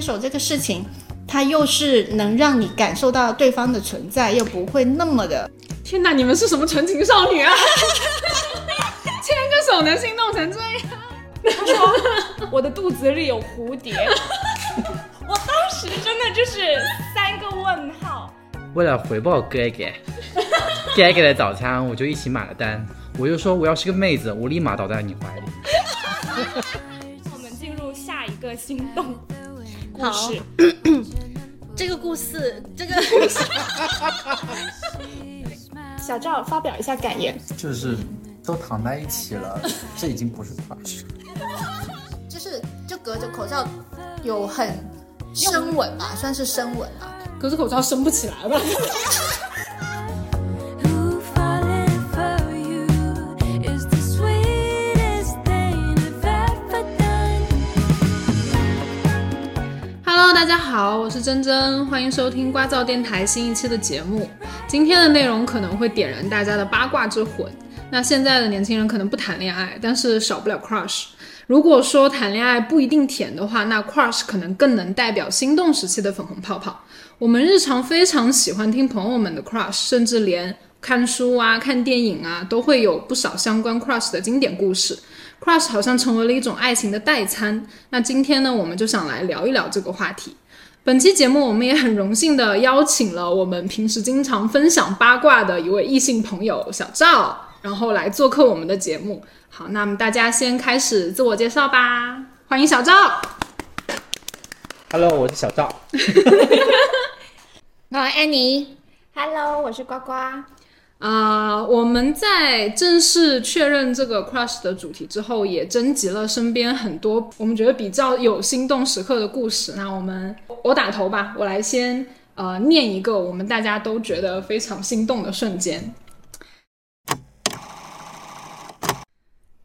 牵手这个事情，它又是能让你感受到对方的存在，又不会那么的。天哪，你们是什么纯情少女啊？牵个手能心动成这样？他说我的肚子里有蝴蝶，我当时真的就是三个问号。为了回报哥哥，哥哥的早餐，我就一起买了单。我就说我要是个妹子，我立马倒在你怀里。我们进入下一个心动故事。这个故事，这个故事，小赵发表一下感言。就是都躺在一起了，这已经不是 crush。就是就隔着口罩有很深吻吧，算是深吻啊。隔着口罩升不起来吧？大家好，我是珍珍，欢迎收听瓜噪电台新一期的节目。今天的内容可能会点燃大家的八卦之魂。那现在的年轻人可能不谈恋爱，但是少不了 crush。如果说谈恋爱不一定甜的话，那 crush 可能更能代表心动时期的粉红泡泡。我们日常非常喜欢听朋友们的 crush，甚至连看书啊、看电影啊，都会有不少相关 crush 的经典故事。Crush 好像成为了一种爱情的代餐。那今天呢，我们就想来聊一聊这个话题。本期节目，我们也很荣幸的邀请了我们平时经常分享八卦的一位异性朋友小赵，然后来做客我们的节目。好，那么大家先开始自我介绍吧，欢迎小赵。Hello，我是小赵。那安妮，Hello，我是呱呱。啊、我们在正式确认这个 crush 的主题之后，也征集了身边很多我们觉得比较有心动时刻的故事。那我们我打头吧，我来先呃念一个我们大家都觉得非常心动的瞬间。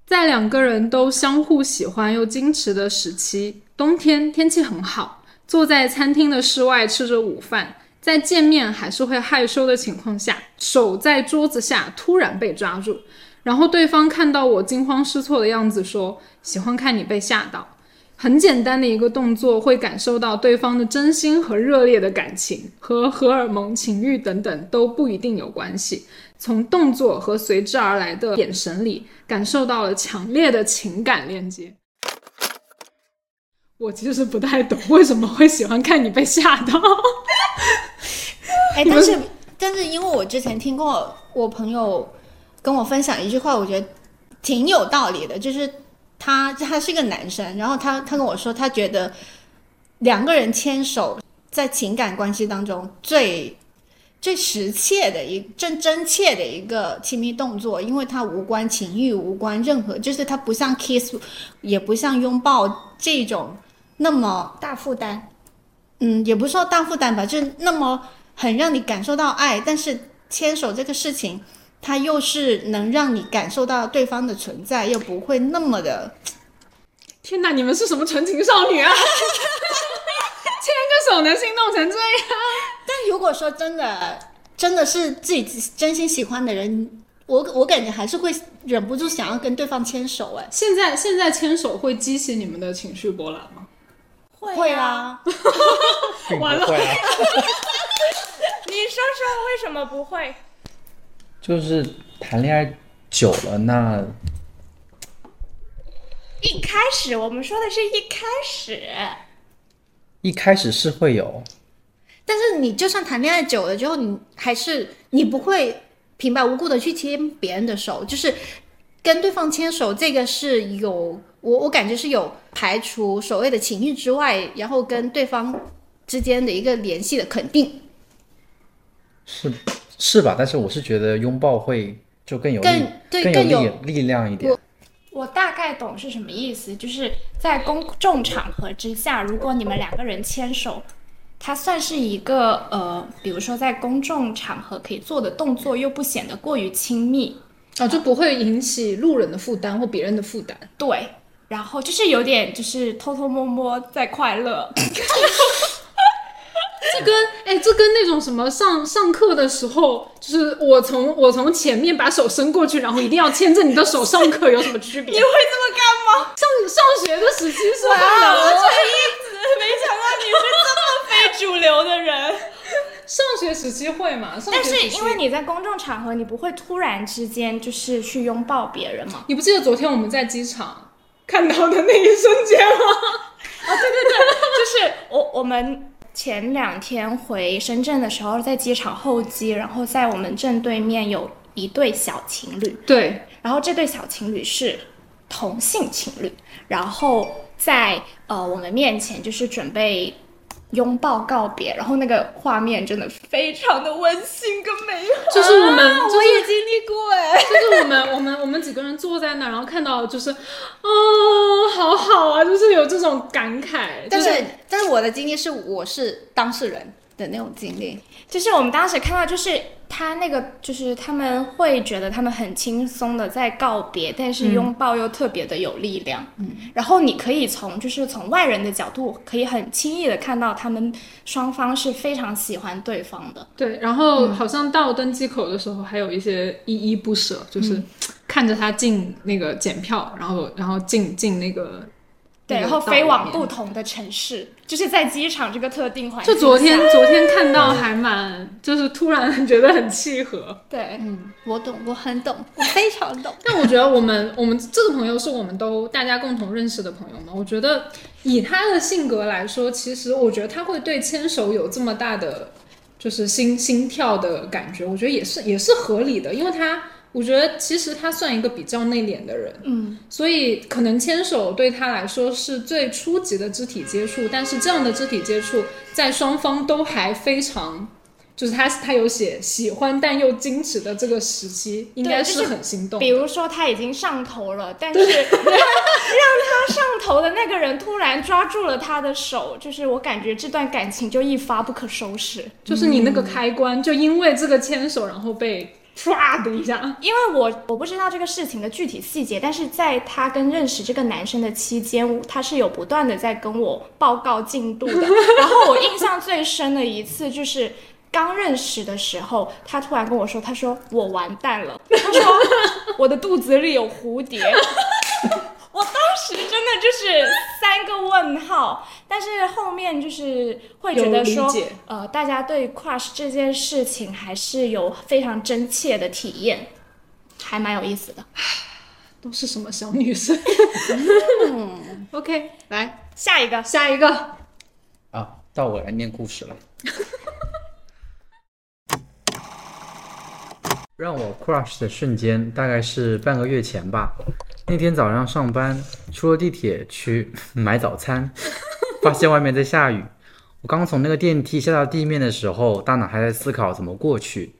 在两个人都相互喜欢又矜持的时期，冬天天气很好，坐在餐厅的室外吃着午饭，在见面还是会害羞的情况下，手在桌子下突然被抓住，然后对方看到我惊慌失措的样子，说：“喜欢看你被吓到。”很简单的一个动作，会感受到对方的真心和热烈的感情，和荷尔蒙、情欲等等都不一定有关系。从动作和随之而来的眼神里，感受到了强烈的情感链接。我其实不太懂为什么会喜欢看你被吓到。哎，但是但是因为我之前听过我朋友跟我分享一句话，我觉得挺有道理的，就是他他是一个男生，然后他他跟我说，他觉得两个人牵手在情感关系当中最 最实切的一真真切的一个亲密动作，因为它无关情欲，无关任何，就是它不像 kiss，也不像拥抱这种那么大负担，嗯，也不是说大负担吧，就是那么很让你感受到爱，但是牵手这个事情，它又是能让你感受到对方的存在，又不会那么的。天哪，你们是什么纯情少女啊？牵个手能心动成这样？但如果说真的，真的是自己真心喜欢的人，我我感觉还是会忍不住想要跟对方牵手。哎，现在现在牵手会激起你们的情绪波澜吗？会会啊，你说说为什么不会？就是谈恋爱久了，那一开始我们说的是一开始，一开始是会有，但是你就算谈恋爱久了之后，你还是你不会平白无故的去牵别人的手，就是跟对方牵手，这个是有我我感觉是有排除所谓的情欲之外，然后跟对方之间的一个联系的肯定，是是吧？但是我是觉得拥抱会就更有更对更更有力力量一点。我大概懂是什么意思，就是在公众场合之下，如果你们两个人牵手，它算是一个呃，比如说在公众场合可以做的动作，又不显得过于亲密，啊，就不会引起路人的负担或别人的负担。对，然后就是有点就是偷偷摸摸在快乐，这跟哎，这跟那种什么上上课的时候，就是我从我从前面把手伸过去，然后一定要牵着你的手上课有什么区别？你会这么干吗？上上学的时期是吧我这一直没想到你是这么非主流的人。上学时期会嘛？上但是因为你在公众场合，你不会突然之间就是去拥抱别人嘛？你不记得昨天我们在机场看到的那一瞬间吗？啊，对对对就是我我们前两天回深圳的时候，在机场候机，然后在我们正对面有一对小情侣，对，然后这对小情侣是同性情侣，然后在呃我们面前就是准备拥抱告别，然后那个画面真的非常的温馨跟美好。就是我们，啊我也经历过哎。就是我们，我们，我们几个人坐在那，然后看到就是，哦，好好啊，就是有这种感慨。但就是但是我的经历是我是当事人的那种经历，就是我们当时看到，就是他那个，就是他们会觉得他们很轻松的在告别，但是拥抱又特别的有力量。嗯，然后你可以从就是从外人的角度，可以很轻易的看到他们双方是非常喜欢对方的。对，然后好像到登机口的时候还有一些依依不舍，就是看着他进那个检票，然后然后进进那个。对，然后飞往不同的城市，就是在机场这个特定环境就昨天昨天看到还蛮，就是突然觉得很契合。对，嗯，我懂，我很懂，我非常懂。但我觉得我们我们这个朋友是我们都大家共同认识的朋友嘛。我觉得以他的性格来说，其实我觉得他会对牵手有这么大的就是心心跳的感觉，我觉得也是也是合理的，因为他我觉得其实他算一个比较内敛的人，嗯，所以可能牵手对他来说是最初级的肢体接触，但是这样的肢体接触在双方都还非常。就是他，他有写喜欢但又矜持的这个时期，应该是是很心动的。比如说他已经上头了，但是让他上头的那个人突然抓住了他的手，就是我感觉这段感情就一发不可收拾。就是你那个开关，就因为这个牵手，然后被唰的一下，因为我我不知道这个事情的具体细节，但是在他跟认识这个男生的期间，他是有不断的在跟我报告进度的。然后我印象最深的一次就是。刚认识的时候，他突然跟我说：“他说我完蛋了，他说我的肚子里有蝴蝶。” 时真的就是三个问号，但是后面就是会觉得说呃，大家对 crush 这件事情还是有非常真切的体验，还蛮有意思的。都是什么小女生？OK，来下一个，下一个，啊，到我来念故事了。让我 crush 的瞬间大概是半个月前吧。那天早上上班，出了地铁去 买早餐，发现外面在下雨。我刚从那个电梯下到地面的时候，大脑还在思考怎么过去，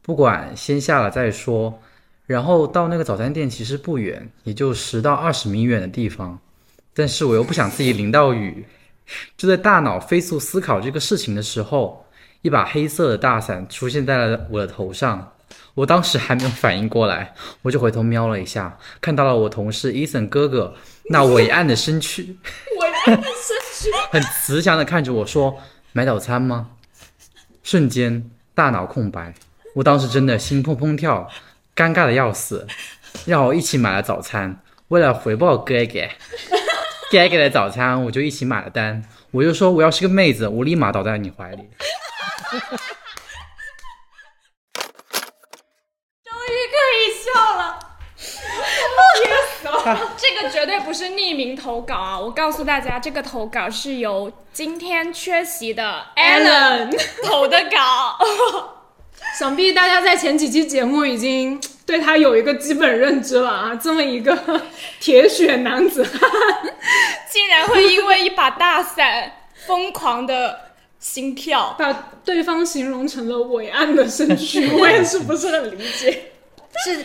不管先下了再说。然后到那个早餐店其实不远，也就十到二十米远的地方，但是我又不想自己淋到雨。就在大脑飞速思考这个事情的时候，一把黑色的大伞出现在了我的头上。我当时还没有反应过来，我就回头瞄了一下，看到了我同事伊森哥哥那伟岸的身躯，伟岸的身躯，很慈祥的看着我说：“买早餐吗？”瞬间大脑空白，我当时真的心砰砰跳，尴尬的要死。让我一起买了早餐，为了回报哥哥，哥哥的早餐我就一起买了单。我就说我要是个妹子，我立马倒在你怀里。终于可以笑了。这个绝对不是匿名投稿啊！我告诉大家，这个投稿是由今天缺席的 Alan 投的稿。想必大家在前几期节目已经 对他有一个基本认知了啊，这么一个铁血男子汉，竟然会因为一把大伞疯狂的心跳。把对方形容成了伟岸的身躯，我也是不是很理解。是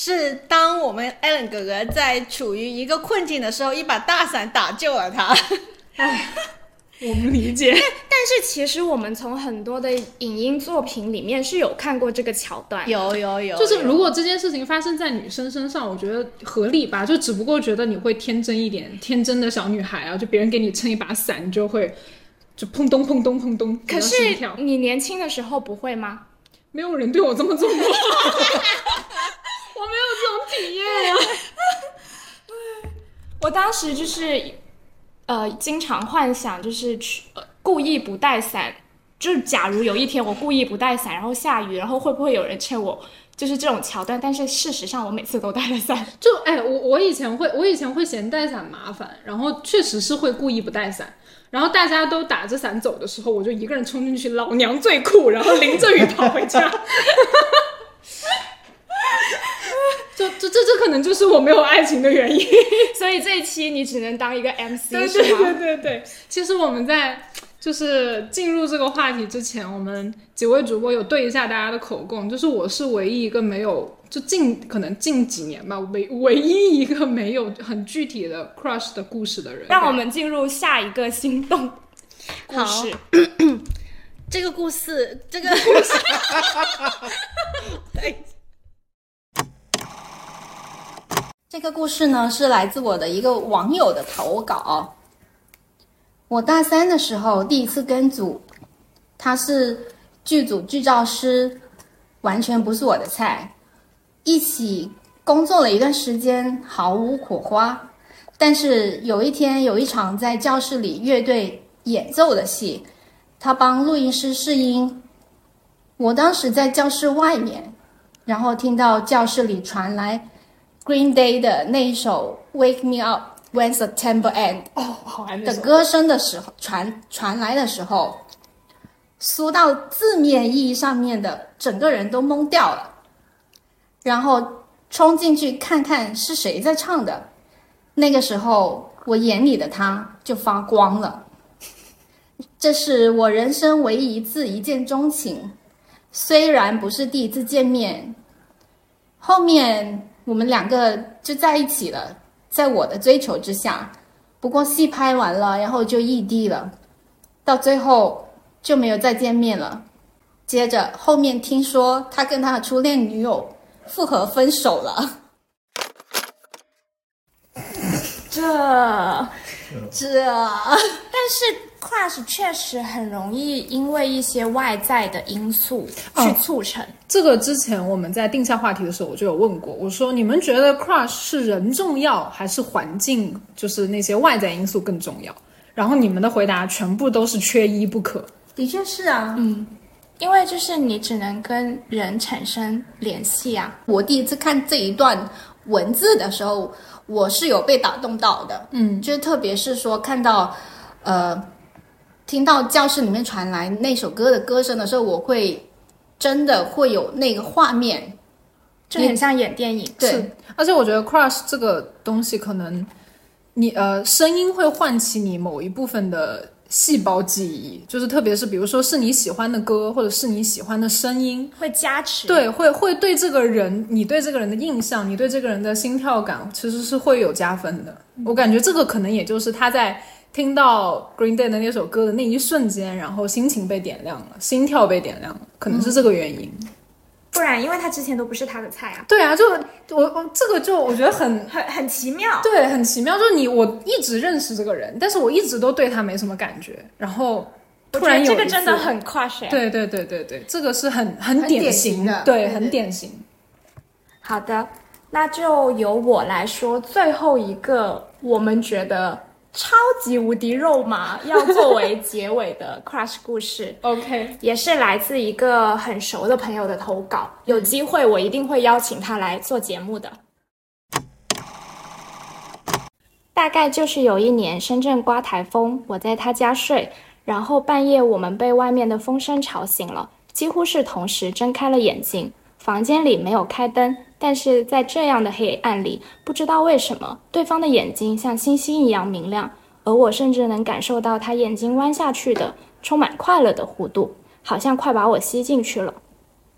是，当我们 Allen 哥哥在处于一个困境的时候，一把大伞打救了他。哎我们理解，但是其实我们从很多的影音作品里面是有看过这个桥段。有有有，就是如果这件事情发生在女生身上，我觉得合理吧，就只不过觉得你会天真一点，天真的小女孩啊，就别人给你撑一把伞，你就会就砰咚砰咚砰咚，可是你年轻的时候不会吗？没有人对我这么做过，我没有这种体验 啊。我当时就是，呃，经常幻想就是去、呃、故意不带伞，就是假如有一天我故意不带伞，然后下雨，然后会不会有人趁我就是这种桥段？但是事实上我每次都带了伞。就哎，我我以前会，我以前会嫌带伞麻烦，然后确实是会故意不带伞。然后大家都打着伞走的时候，我就一个人冲进去，老娘最酷，然后淋着雨跑回家。就这这这可能就是我没有爱情的原因。所以这一期你只能当一个 MC 对是对对？对对，其实我们在就是进入这个话题之前，我们几位主播有对一下大家的口供，就是我是唯一一个没有就近可能近几年吧，唯唯一一个没有很具体的 crush 的故事的人。让我们进入下一个心动故事。这个故事，这个 故事，这个故事呢是来自我的一个网友的投稿。我大三的时候第一次跟组，他是剧组剧照师，完全不是我的菜。一起工作了一段时间，毫无火花。但是有一天有一场在教室里乐队演奏的戏，他帮录音师试音。我当时在教室外面，然后听到教室里传来 Green Day 的那一首《Wake Me Up When September Ends》哦，好爱的歌声的时候传传来的时候，苏到字面意义上面的，整个人都懵掉了，然后冲进去看看是谁在唱的。那个时候，我眼里的他就发光了。这是我人生唯一一次一见钟情，虽然不是第一次见面，后面我们两个就在一起了，在我的追求之下。不过戏拍完了，然后就异地了，到最后就没有再见面了。接着后面听说他跟他的初恋女友复合分手了，这，这 但是 crush 确实很容易因为一些外在的因素去促成。这个之前我们在定下话题的时候，我就有问过，我说你们觉得 crush 是人重要还是环境，就是那些外在因素更重要？然后你们的回答全部都是缺一不可。的确是啊。嗯因为就是你只能跟人产生联系啊，我第一次看这一段文字的时候，我是有被打动到的。嗯，就是特别是说看到，呃，听到教室里面传来那首歌的歌声的时候，我会真的会有那个画面。就很像演电影。对，而且我觉得 crush 这个东西，可能你呃声音会唤起你某一部分的细胞记忆，就是特别是比如说是你喜欢的歌，或者是你喜欢的声音，会加持。，对，会会对这个人，你对这个人的印象，你对这个人的心跳感，其实是会有加分的。我感觉这个可能也就是他在听到 Green Day 的那首歌的那一瞬间，然后心情被点亮了，心跳被点亮了，可能是这个原因。不然因为他之前都不是他的菜啊，对啊，就我我这个就我觉得很很很奇妙。对，很奇妙。就是你我一直认识这个人，但是我一直都对他没什么感觉，然后突然有这个真的很 crush 哎。对对对对对，这个是很很典型型的对很典型。好的，那就由我来说最后一个我们觉得超级无敌肉麻要作为结尾的 crush 故事。OK，也是来自一个很熟的朋友的投稿，有机会我一定会邀请他来做节目的。大概就是有一年深圳刮台风，我在他家睡，然后半夜我们被外面的风声吵醒了，几乎是同时睁开了眼睛。房间里没有开灯，但是在这样的黑暗里，不知道为什么，对方的眼睛像星星一样明亮，而我甚至能感受到他眼睛弯下去的充满快乐的弧度，好像快把我吸进去了。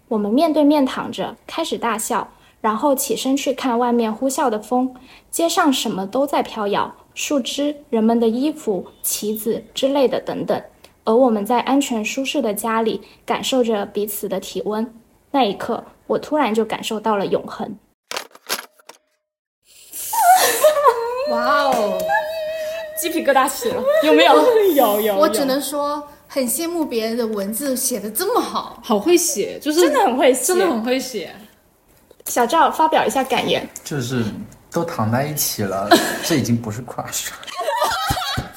我们面对面躺着，开始大笑，然后起身去看外面呼啸的风，街上什么都在飘摇，树枝、人们的衣服、旗子之类的等等。而我们在安全舒适的家里，感受着彼此的体温。那一刻，我突然就感受到了永恒。哇哦！鸡皮疙瘩起了，有没有？有有我只能说，很羡慕别人的文字写的这么好。好会写，就是真的很会写真的很会写。小赵发表一下感言。就是都躺在一起了，这已经不是 crush 了。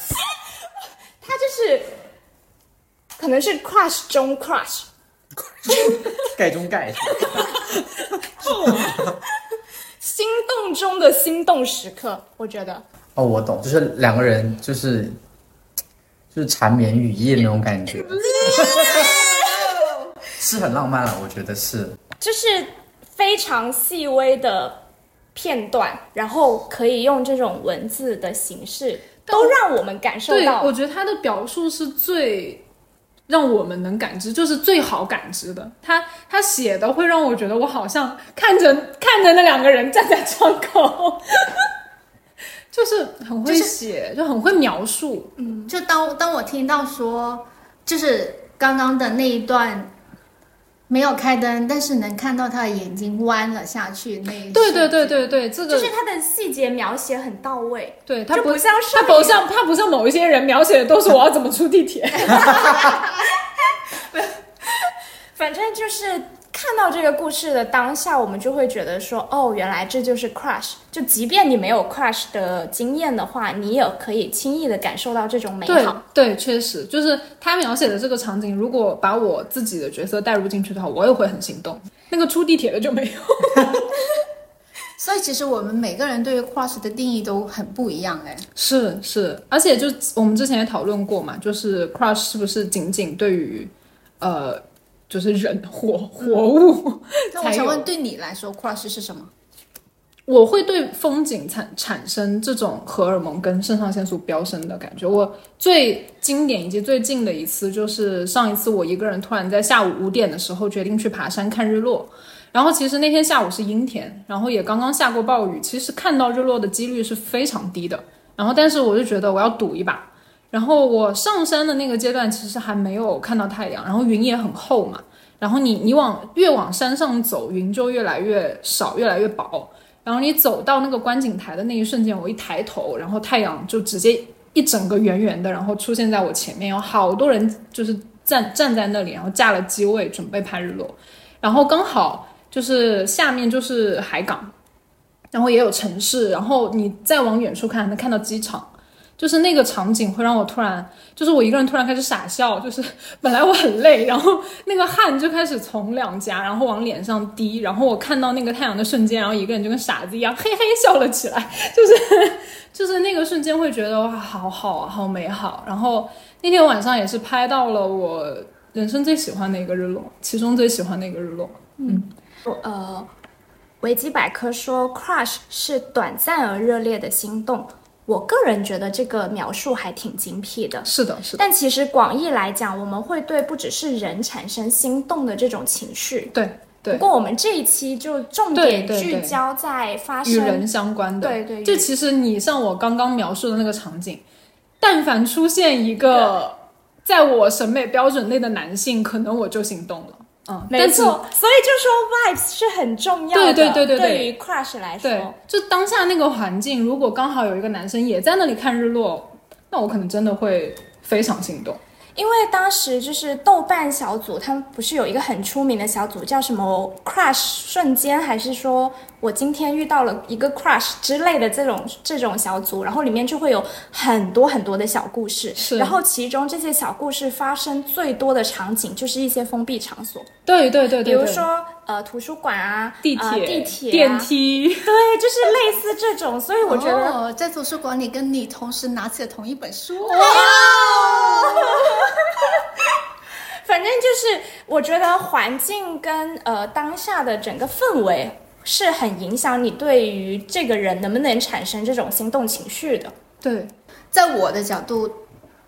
他就是可能是 crush 中 crush，盖中盖。心动中的心动时刻，我觉得。哦，我懂，就是两个人就是就是缠绵雨夜那种感觉，是很浪漫了，我觉得是。就是非常细微的片段，然后可以用这种文字的形式，都让我们感受对，到我觉得他的表述是最让我们能感知，就是最好感知的。他他写的会让我觉得我好像看着看着那两个人站在窗口，就是很会写，就很会描述。嗯就当当我听到说，就是刚刚的那一段没有开灯，但是能看到他的眼睛弯了下去那一对对对对对，这个就是他的细节描写很到位。对他不不像上他不像他不像某一些人描写的都是我要怎么出地铁。反正就是看到这个故事的当下，我们就会觉得说，哦，原来这就是 crush。就即便你没有 crush 的经验的话，你也可以轻易的感受到这种美对好。对，确实就是他描写的这个场景，如果把我自己的角色带入进去的话，我也会很心动。那个出地铁的就没有。所以其实我们每个人对于 crush 的定义都很不一样哎。是是，而且就我们之前也讨论过嘛，就是 crush 是不是仅仅对于呃就是人活活物？那我想问，对你来说，crush 是什么？我会对风景产产生这种荷尔蒙跟肾上腺素飙升的感觉。我最经典以及最近的一次，就是上一次我一个人突然在下午五点的时候决定去爬山看日落。然后其实那天下午是阴天，然后也刚刚下过暴雨，其实看到日落的几率是非常低的。然后但是我就觉得我要赌一把。然后我上山的那个阶段其实还没有看到太阳，然后云也很厚嘛。然后你你往越往山上走，云就越来越少，越来越薄。然后你走到那个观景台的那一瞬间，我一抬头，然后太阳就直接一整个圆圆的，然后出现在我前面，有好多人就是站站在那里，然后架了机位准备拍日落，然后刚好就是下面就是海港，然后也有城市，然后你再往远处看，能看到机场。就是那个场景会让我突然，就是我一个人突然开始傻笑，就是 本来我很累，然后那个汗就开始从两颊，然后往脸上滴，然后我看到那个太阳的瞬间，然后一个人就跟傻子一样嘿嘿笑了起来，就是就是那个瞬间会觉得哇，好好啊，好美好。然后那天晚上也是拍到了我人生最喜欢的一个日落，其中最喜欢的一个日落。嗯呃，维基百科说，crush 是短暂而热烈的心动。我个人觉得这个描述还挺精辟的。是的，是的，但其实广义来讲，我们会对不只是人产生心动的这种情绪。对不。过我们这一期就重点对对对聚焦在发生与人，相关的。对对与就其实你像我刚刚描述的那个场景，但凡出现一个在我审美标准内的男性，可能我就心动了。嗯，没错。所以就说 vibes 是很重要的。对对对对对对于 crush 来对说，，就当下那个环境，如果刚好有一个男生也在那里看日落，那我可能真的会非常心动。因为当时就是豆瓣小组，他们不是有一个很出名的小组叫什么 crush 瞬间，还是说我今天遇到了一个 crush 之类的这种这种小组，然后里面就会有很多很多的小故事，是。然后其中这些小故事发生最多的场景就是一些封闭场所，对对对对对，比如说呃图书馆啊、地铁、呃、地铁、电，梯，对，就是类似这种，所以我觉得。哦、在图书馆里跟你同时拿起了同一本书，哇！反正就是，我觉得环境跟呃当下的整个氛围是很影响你对于这个人能不能产生这种心动情绪的。对，在我的角度，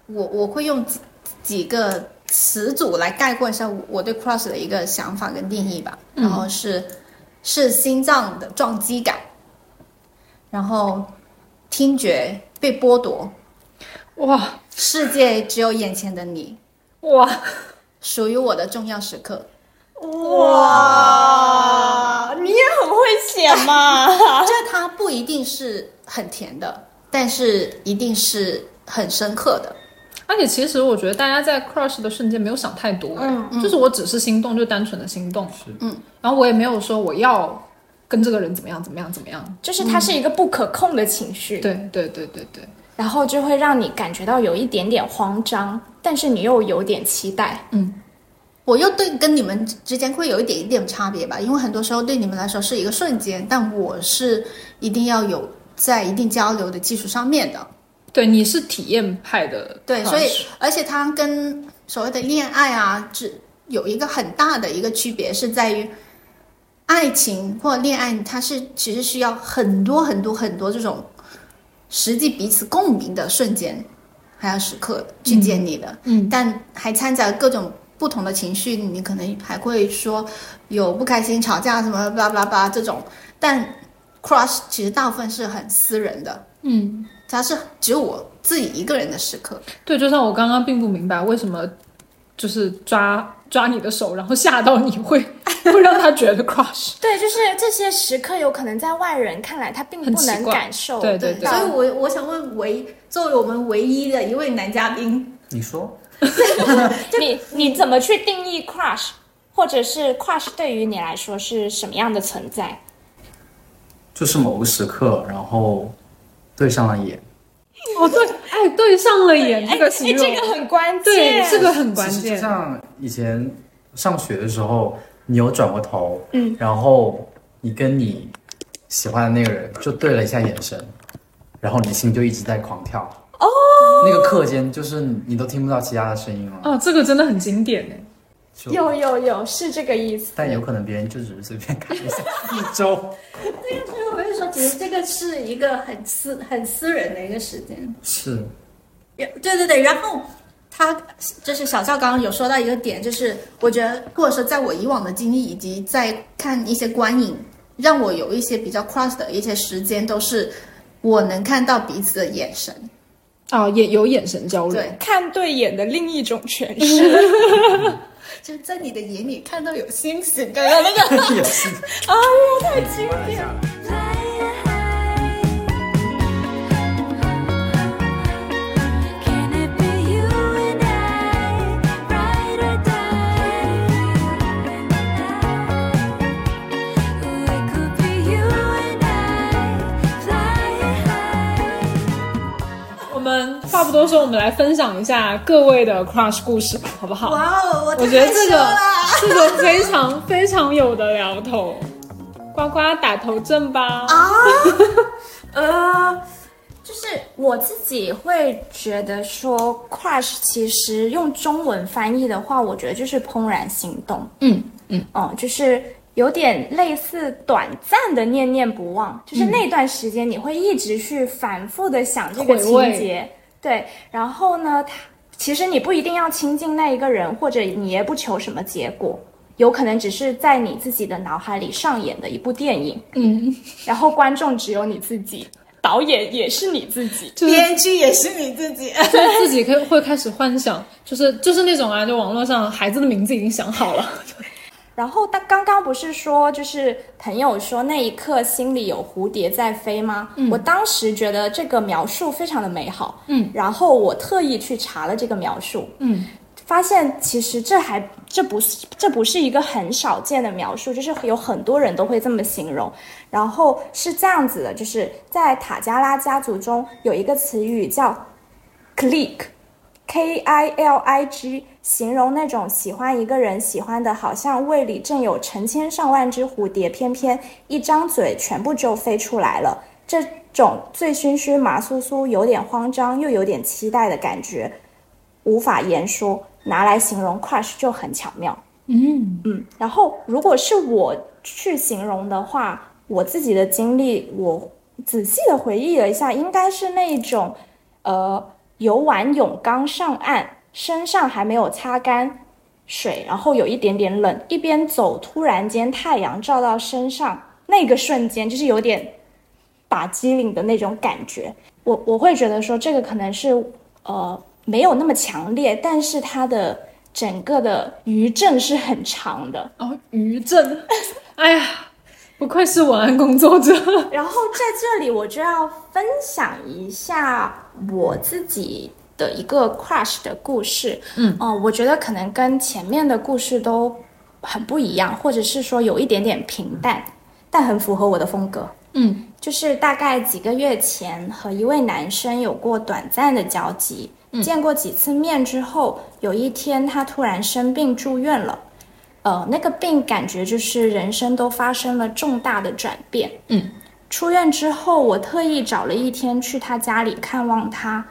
我我会用几几个词组来概括一下我对 crush 的一个想法跟定义吧。然后是是心脏的撞击感，然后听觉被剥夺，哇。世界只有眼前的你，哇，属于我的重要时刻。哇，你也很会写嘛！这它不一定是很甜的，但是一定是很深刻的。而且其实我觉得大家在 crush 的瞬间没有想太多，嗯就是我只是心动，就单纯的心动，是嗯，然后我也没有说我要跟这个人怎么样怎么样怎么样，就是它是一个不可控的情绪，对对对对对，然后就会让你感觉到有一点点慌张，但是你又有点期待。我又对跟你们之间会有一点一点差别吧，因为很多时候对你们来说是一个瞬间，但我是一定要有在一定交流的基础上面的。对，你是体验派的，对，所以而且它跟所谓的恋爱啊，只有一个很大的一个区别是在于，爱情或恋爱它是其实需要很多很多很多这种实际彼此共鸣的瞬间，还有时刻去建立的。嗯，但还掺杂各种不同的情绪，你可能还会说有不开心、吵架什么巴拉巴拉巴这种，但 crush 其实大部分是很私人的，嗯，它是只有我自己一个人的时刻。对，就像我刚刚并不明白为什么就是抓抓你的手，然后吓到你会 会让他觉得 crush。对，就是这些时刻，有可能在外人看来，他并不能感受对对到所以我我想问唯作为我们唯一的一位男嘉宾，你说，你你怎么去定义 crush，或者是 crush 对于你来说是什么样的存在？就是某个时刻，然后对上了眼。哦，对，哎，对上了眼这个形容，这个很关键。对，这个很关键。像以前上学的时候，你有转过头，嗯，然后你跟你喜欢的那个人就对了一下眼神，然后你心就一直在狂跳。哦，那个课间就是你你都听不到其他的声音了，哦，这个真的很经典哎。有有有，是这个意思。但有可能别人就只是随便看一下一周。所以我就说，其实这个是一个很私很私人的一个时间。是，对对对，然后他就是小赵刚刚有说到一个点，就是我觉得或者说在我以往的经历以及在看一些观影，让我有一些比较 cross 的一些时间，都是我能看到彼此的眼神。哦，也有眼神交流。对，看对眼的另一种诠释。就是在你的眼里看到有星星。刚刚那个 啊。太经典了。不多说，我们来分享一下各位的 crush 故事吧，好不好？哇哦，我我觉得这个 这个非常非常有的聊头。呱呱打头阵吧！啊，呃，就是我自己会觉得说，crush 其实用中文翻译的话，我觉得就是怦然心动。嗯嗯，哦、就是有点类似短暂的念念不忘，就是那段时间你会一直去反复的想这个情节，对，然后呢，他其实你不一定要亲近那一个人，或者你也不求什么结果。有可能只是在你自己的脑海里上演的一部电影，嗯，然后观众只有你自己，导演也是你自己。就是编剧也是你自己。就是自己可以会开始幻想，就是就是那种啊，就网络上孩子的名字已经想好了，然后他刚刚不是说，就是朋友说那一刻心里有蝴蝶在飞吗？我当时觉得这个描述非常的美好，嗯，然后我特意去查了这个描述，嗯，发现其实这还这不是这不是一个很少见的描述，就是有很多人都会这么形容。然后是这样子的，就是在塔加拉家族中有一个词语叫 click。K I L I G 形容那种喜欢一个人，喜欢的好像胃里正有成千上万只蝴蝶，偏偏一张嘴全部就飞出来了。这种醉醺醺、麻酥酥、有点慌张又有点期待的感觉，无法言说，拿来形容 crush 就很巧妙。嗯嗯，然后如果是我去形容的话，我自己的经历，我仔细的回忆了一下，应该是那一种，呃，游完泳刚上岸，身上还没有擦干水，然后有一点点冷，一边走，突然间太阳照到身上，那个瞬间就是有点打机灵的那种感觉。我我会觉得说，这个可能是呃没有那么强烈，但是它的整个的余震是很长的。哦，余震，哎呀，不愧是文案工作者，然后在这里我就要分享一下我自己的一个 crush 的故事。嗯哦、我觉得可能跟前面的故事都很不一样，或者是说有一点点平淡，但很符合我的风格。嗯就是大概几个月前和一位男生有过短暂的交集，见过几次面之后，有一天他突然生病住院了。呃，那个病感觉就是人生都发生了重大的转变。嗯，出院之后，我特意找了一天去他家里看望他。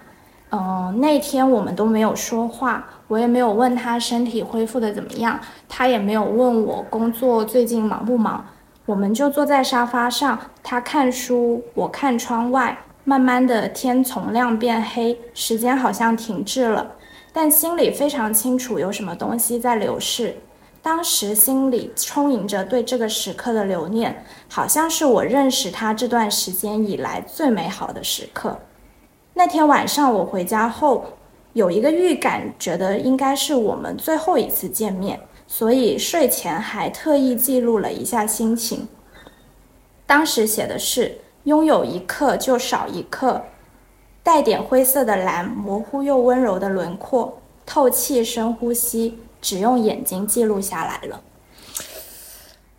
嗯、那天我们都没有说话，我也没有问他身体恢复的怎么样，他也没有问我工作最近忙不忙。我们就坐在沙发上，他看书，我看窗外。慢慢的，天从亮变黑，时间好像停滞了，但心里非常清楚有什么东西在流逝。当时心里充盈着对这个时刻的留念，好像是我认识他这段时间以来最美好的时刻。那天晚上我回家后，有一个预感，觉得应该是我们最后一次见面，所以睡前还特意记录了一下心情。当时写的是：拥有一刻就少一刻，带点灰色的蓝，模糊又温柔的轮廓，透气深呼吸，只用眼睛记录下来了。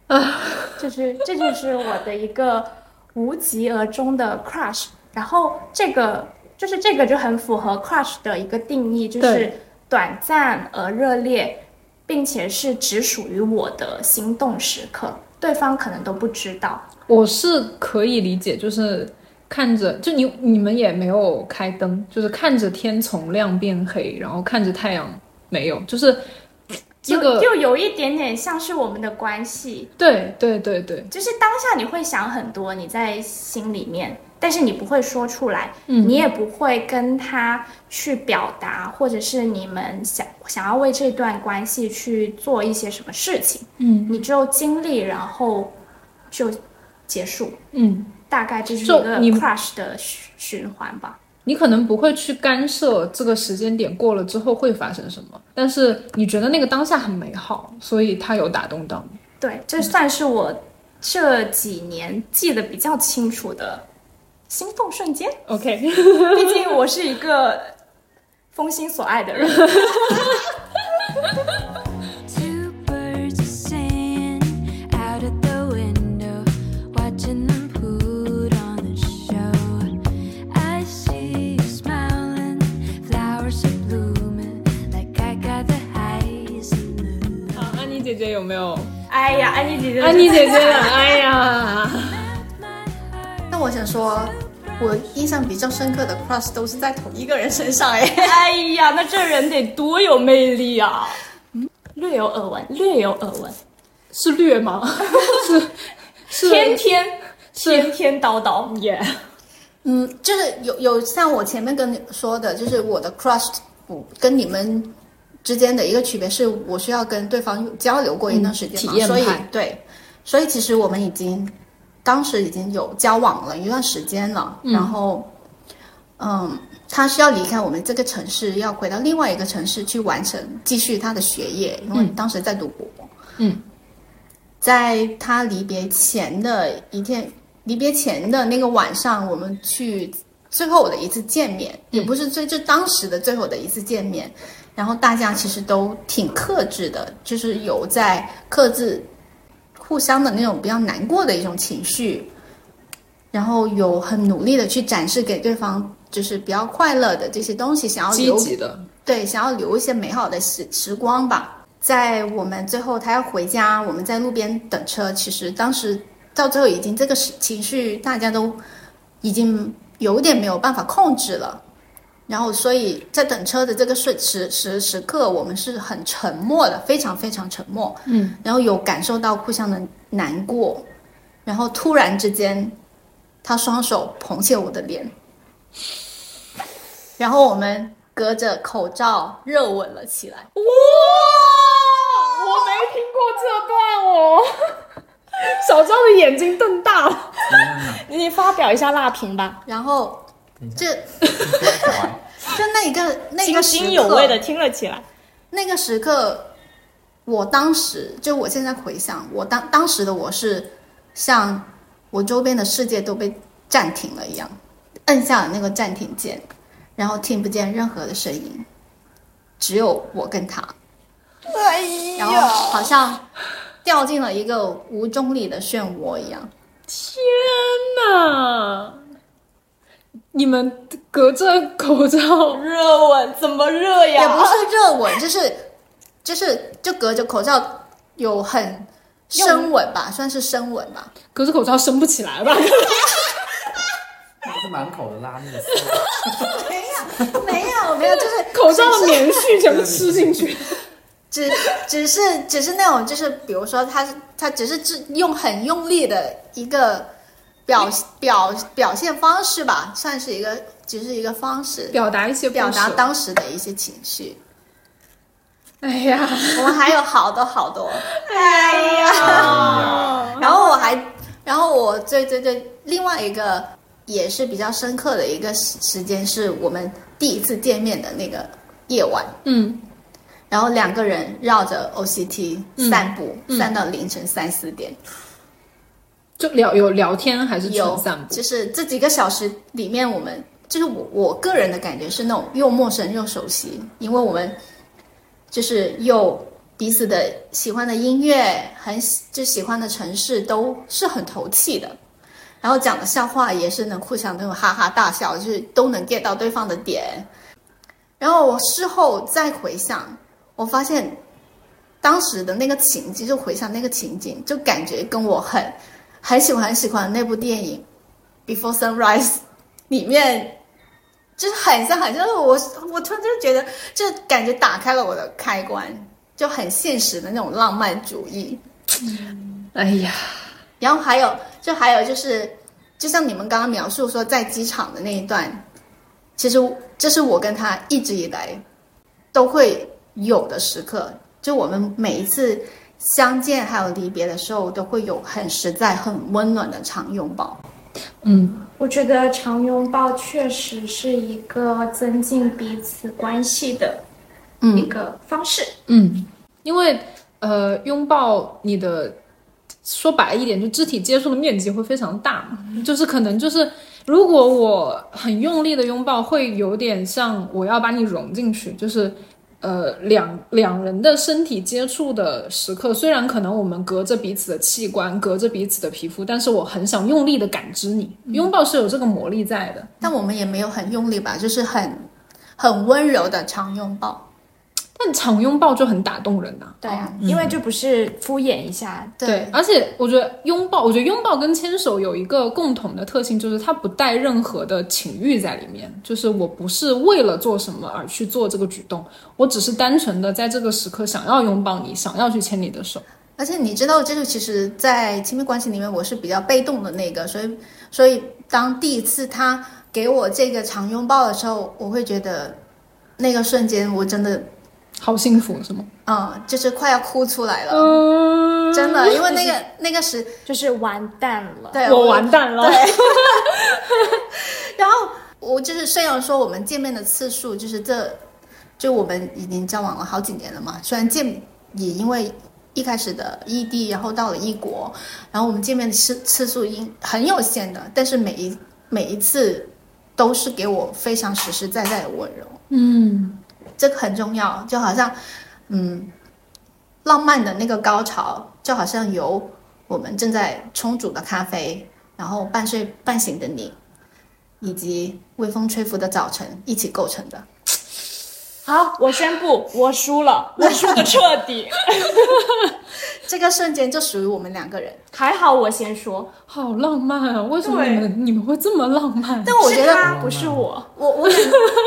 啊，就是这就是我的一个无疾而终的 crush。然后这个就是这个就很符合 crush 的一个定义，就是短暂而热烈，并且是只属于我的心动时刻，对方可能都不知道。我是可以理解，就是看着，就你你们也没有开灯，就是看着天从亮变黑，然后看着太阳没有，就是这个就就有一点点像是我们的关系，对对对对，就是当下你会想很多，你在心里面，但是你不会说出来，嗯。你也不会跟他去表达，或者是你们想想要为这段关系去做一些什么事情，嗯。你就经历，然后就结束，嗯，大概这是一个 crush 的循循环吧。你可能不会去干涉这个时间点过了之后会发生什么，但是你觉得那个当下很美好，所以它有打动到你。对，这算是我这几年记得比较清楚的心动瞬间。OK，毕竟我是一个封心所爱的人。安妮姐姐，了，哎呀，那我想说，我印象比较深刻的 crush 都是在同一个人身上哎。哎呀，那这人得多有魅力啊！嗯，略有耳闻，略有耳闻，是略吗？是是天天是天天叨叨。耶，嗯，就是有有像我前面跟你说的，就是我的 crush 我跟你们之间的一个区别是，我需要跟对方交流过一段时间嘛，嗯体验所以派对，所以其实我们已经当时已经有交往了一段时间了，然后嗯，他需要离开我们这个城市，要回到另外一个城市去完成继续他的学业，因为当时在读博。嗯，在他离别前的一天，离别前的那个晚上，我们去最后的一次见面，也不是最就当时的最后的一次见面。然后大家其实都挺克制的，就是有在克制互相的那种比较难过的一种情绪，然后有很努力的去展示给对方，就是比较快乐的这些东西，想要积留极的，对，想要留一些美好的时时光吧。在我们最后他要回家，我们在路边等车。其实当时到最后已经这个时情绪，大家都已经有点没有办法控制了。然后，所以在等车的这个瞬时时时刻，我们是很沉默的，非常非常沉默。嗯，然后有感受到互相的难过，然后突然之间，他双手捧起我的脸，然后我们隔着口罩热吻了起来。哇，我没听过这段哦。小赵的眼睛瞪大了，你发表一下辣评吧，然后这 就那一个那个时刻津津有味的听了起来。那个时刻，我当时就我现在回想，我当当时的我是像我周边的世界都被暂停了一样，摁下了那个暂停键，然后听不见任何的声音，只有我跟他，哎然后好像掉进了一个无重力的漩涡一样。天哪！你们隔着口罩，热吻怎么热呀也不是热吻，就是就是就隔着口罩有很深吻吧，算是深吻吧。隔着口罩升不起来吧？还是满口的拉那个丝。没有没有没有，就是 口罩的棉絮全部吃进去。只只是只是那种，就是比如说他他只是只用很用力的一个表表表现方式吧，算是一个只是一个方式，表达一些表达当时的一些情绪。哎呀，我们还有好多好多，哎呀，然后我还，然后我最最最另外一个也是比较深刻的一个时时间，是我们第一次见面的那个夜晚。嗯，然后两个人绕着 OCT 嗯。散步，嗯。散到凌晨三四点。就聊有聊天还是有纯散步？就是这几个小时里面，我们就是我我个人的感觉是那种又陌生又熟悉，因为我们就是又彼此的喜欢的音乐，很喜就喜欢的城市都是很投契的，然后讲的笑话也是能互相那种哈哈大笑，就是都能 get 到对方的点。然后我事后再回想，我发现当时的那个情景，就回想那个情景，就感觉跟我很很喜欢很喜欢那部电影《Before Sunrise》里面，就是很像很像我我突然就觉得，就感觉打开了我的开关，就很现实的那种浪漫主义。哎呀，然后还有，就还有就是，就像你们刚刚描述说在机场的那一段，其实这是我跟他一直以来都会有的时刻。就我们每一次相见还有离别的时候，都会有很实在、很温暖的长拥抱。嗯，我觉得长拥抱确实是一个增进彼此关系的一嗯，个方式。嗯，因为呃，拥抱你的，说白一点，就肢体接触的面积会非常大嘛，就是可能就是，如果我很用力的拥抱，会有点像我要把你融进去，就是。呃，两两人的身体接触的时刻，虽然可能我们隔着彼此的器官，隔着彼此的皮肤，但是我很想用力的感知你。拥抱是有这个魔力在的。但我们也没有很用力吧，就是很很温柔的长拥抱。但长拥抱就很打动人呐、对啊，因为这不是敷衍一下，对，而且我觉得拥抱，我觉得拥抱跟牵手有一个共同的特性，就是它不带任何的情欲在里面。就是我不是为了做什么而去做这个举动，我只是单纯的在这个时刻想要拥抱你，想要去牵你的手。而且你知道，这个其实，在亲密关系里面，我是比较被动的那个，所以，所以当第一次他给我这个长拥抱的时候，我会觉得那个瞬间我真的，好幸福是吗？嗯，就是快要哭出来了，嗯，真的，因为那个那个时，就是完蛋了。对我完蛋了。对，然后我就是虽然说我们见面的次数就是这，就我们已经交往了好几年了嘛，虽然见也因为一开始的异地，然后到了异国，然后我们见面的次次数应很有限的，但是每一每一次都是给我非常实实在在的温柔，嗯，这个很重要，就好像嗯，浪漫的那个高潮，就好像由我们正在冲煮的咖啡，然后半睡半醒的你，以及微风吹拂的早晨一起构成的。好，我宣布我输了，我输的彻底。这个瞬间就属于我们两个人。还好我先说，好浪漫啊！为什么你们你们会这么浪漫？但我觉得，不是我。我我，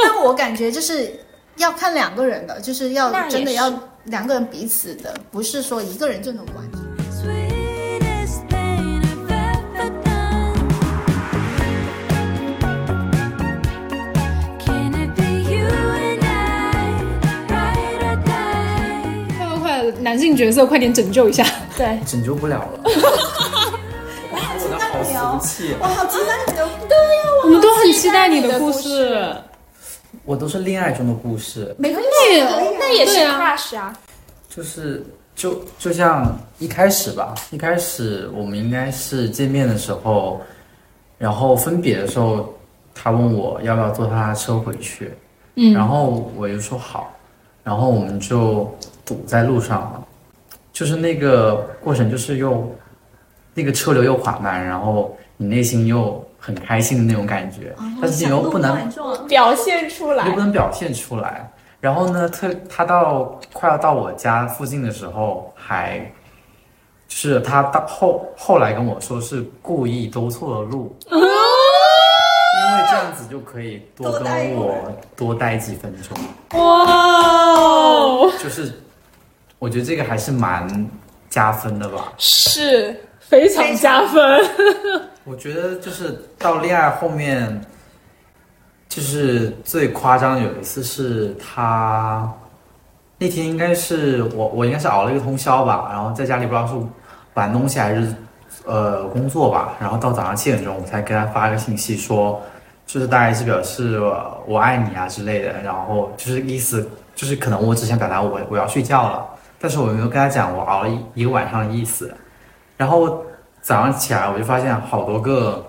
但我感觉就是要看两个人的，就是要是真的要两个人彼此的，不是说一个人就能完成。Sweetest thing I've ever done. Can it be you and I, ride or die? 快快快，男性角色快点拯救一下！对，拯救不了了。我的好俗气，我好期待你的，对呀我们都很期待你的故事。我都是恋爱中的故事，没关系，那也是 crush 啊。就是就就像一开始吧，一开始我们应该是见面的时候，然后分别的时候，他问我要不要坐他的车回去，嗯。然后我就说好，然后我们就堵在路上。了，就是那个过程就是又那个车流又缓慢，然后你内心又很开心的那种感觉，但是你又不能表现出来又不。能表现出来。然后呢，特他到快要到我家附近的时候，还就是他到后后来跟我说是故意兜错了路，因为这样子就可以多跟我多待几分钟。哇，就是我觉得这个还是蛮加分的吧。是非常加分。我觉得就是到恋爱后面，就是最夸张有一次是他那天应该是我我应该是熬了一个通宵吧，然后在家里不知道是玩东西还是呃工作吧，然后到早上七点钟我才给他发个信息说，就是大概是表示我爱你啊之类的，然后就是意思就是可能我只想表达我我要睡觉了，但是我没有跟他讲我熬了一一个晚上的意思，然后早上起来我就发现好多个